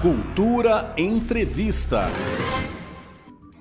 Cultura Entrevista.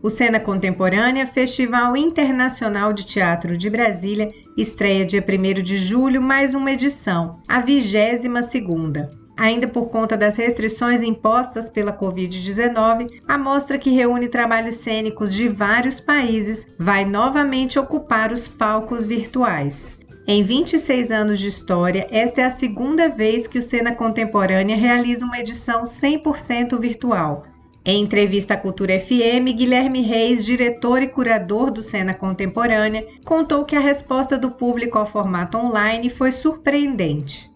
O Cena Contemporânea, Festival Internacional de Teatro de Brasília, estreia dia 1 de julho mais uma edição, a 22 segunda. Ainda por conta das restrições impostas pela Covid-19, a mostra que reúne trabalhos cênicos de vários países vai novamente ocupar os palcos virtuais. Em 26 anos de história, esta é a segunda vez que o Cena Contemporânea realiza uma edição 100% virtual. Em entrevista à Cultura FM, Guilherme Reis, diretor e curador do Cena Contemporânea, contou que a resposta do público ao formato online foi surpreendente.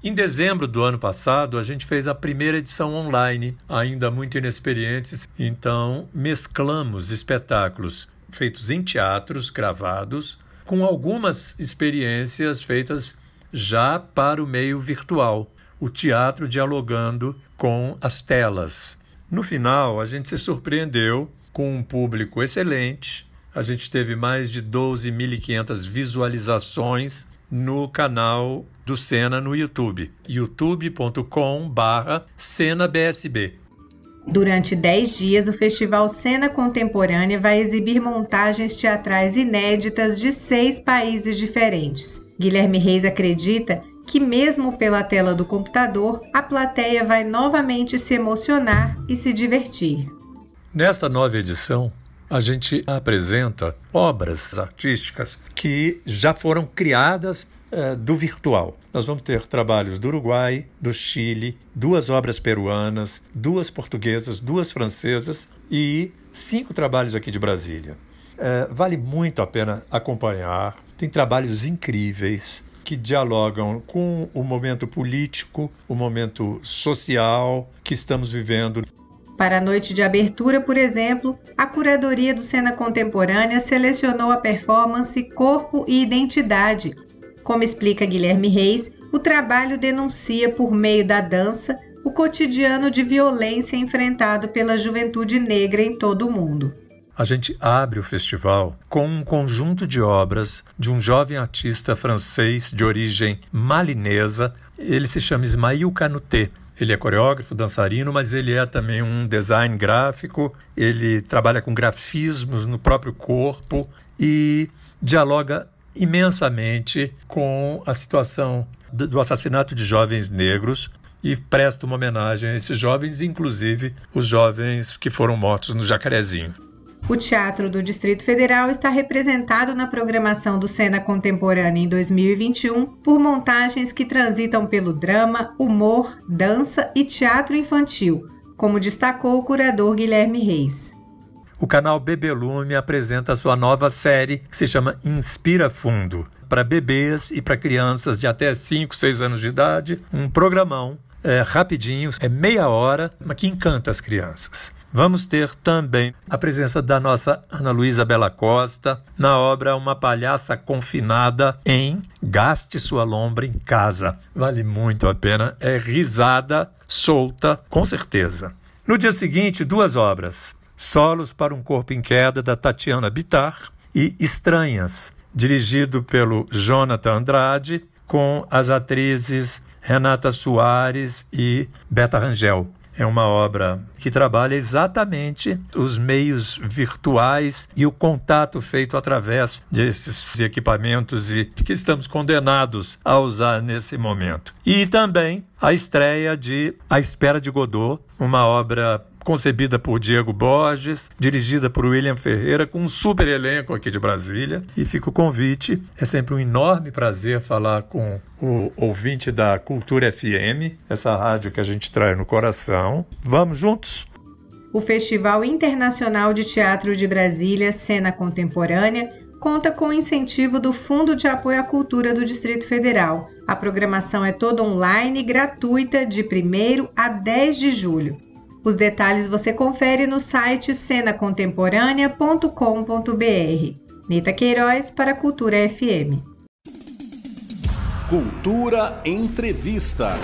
Em dezembro do ano passado, a gente fez a primeira edição online, ainda muito inexperientes, então mesclamos espetáculos feitos em teatros gravados com algumas experiências feitas já para o meio virtual, o teatro dialogando com as telas. No final, a gente se surpreendeu com um público excelente. A gente teve mais de 12.500 visualizações no canal do Sena no YouTube, youtube.com/cenabsb. Durante 10 dias, o Festival Cena Contemporânea vai exibir montagens teatrais inéditas de seis países diferentes. Guilherme Reis acredita que, mesmo pela tela do computador, a plateia vai novamente se emocionar e se divertir. Nesta nova edição, a gente apresenta obras artísticas que já foram criadas uh, do virtual. Nós vamos ter trabalhos do Uruguai, do Chile, duas obras peruanas, duas portuguesas, duas francesas e cinco trabalhos aqui de Brasília. Uh, vale muito a pena acompanhar. Tem trabalhos incríveis que dialogam com o momento político, o momento social que estamos vivendo. Para a noite de abertura, por exemplo, a curadoria do Cena Contemporânea selecionou a performance Corpo e Identidade, como explica Guilherme Reis, o trabalho denuncia por meio da dança o cotidiano de violência enfrentado pela juventude negra em todo o mundo. A gente abre o festival com um conjunto de obras de um jovem artista francês de origem malinesa. Ele se chama Ismail Canute. Ele é coreógrafo, dançarino, mas ele é também um design gráfico. Ele trabalha com grafismos no próprio corpo e dialoga imensamente com a situação do assassinato de jovens negros e presta uma homenagem a esses jovens, inclusive os jovens que foram mortos no Jacarezinho. O Teatro do Distrito Federal está representado na programação do Cena Contemporânea em 2021 por montagens que transitam pelo drama, humor, dança e teatro infantil, como destacou o curador Guilherme Reis o canal Bebelume apresenta sua nova série que se chama Inspira Fundo, para bebês e para crianças de até 5, 6 anos de idade, um programão é, rapidinho, é meia hora, mas que encanta as crianças. Vamos ter também a presença da nossa Ana Luísa Bela Costa na obra Uma Palhaça Confinada em Gaste Sua Lombra em Casa. Vale muito a pena, é risada solta, com certeza. No dia seguinte, duas obras. Solos para um Corpo em Queda, da Tatiana Bitar, e Estranhas, dirigido pelo Jonathan Andrade, com as atrizes Renata Soares e Beta Rangel. É uma obra que trabalha exatamente os meios virtuais e o contato feito através desses equipamentos e que estamos condenados a usar nesse momento. E também a estreia de A Espera de Godot, uma obra concebida por Diego Borges, dirigida por William Ferreira, com um super elenco aqui de Brasília. E fica o convite. É sempre um enorme prazer falar com o ouvinte da Cultura FM, essa rádio que a gente traz no coração. Vamos juntos? O Festival Internacional de Teatro de Brasília, Cena Contemporânea, conta com o incentivo do Fundo de Apoio à Cultura do Distrito Federal. A programação é toda online e gratuita de 1 a 10 de julho. Os detalhes você confere no site cenacontemporânea.com.br. Nita Queiroz para Cultura FM. Cultura Entrevista.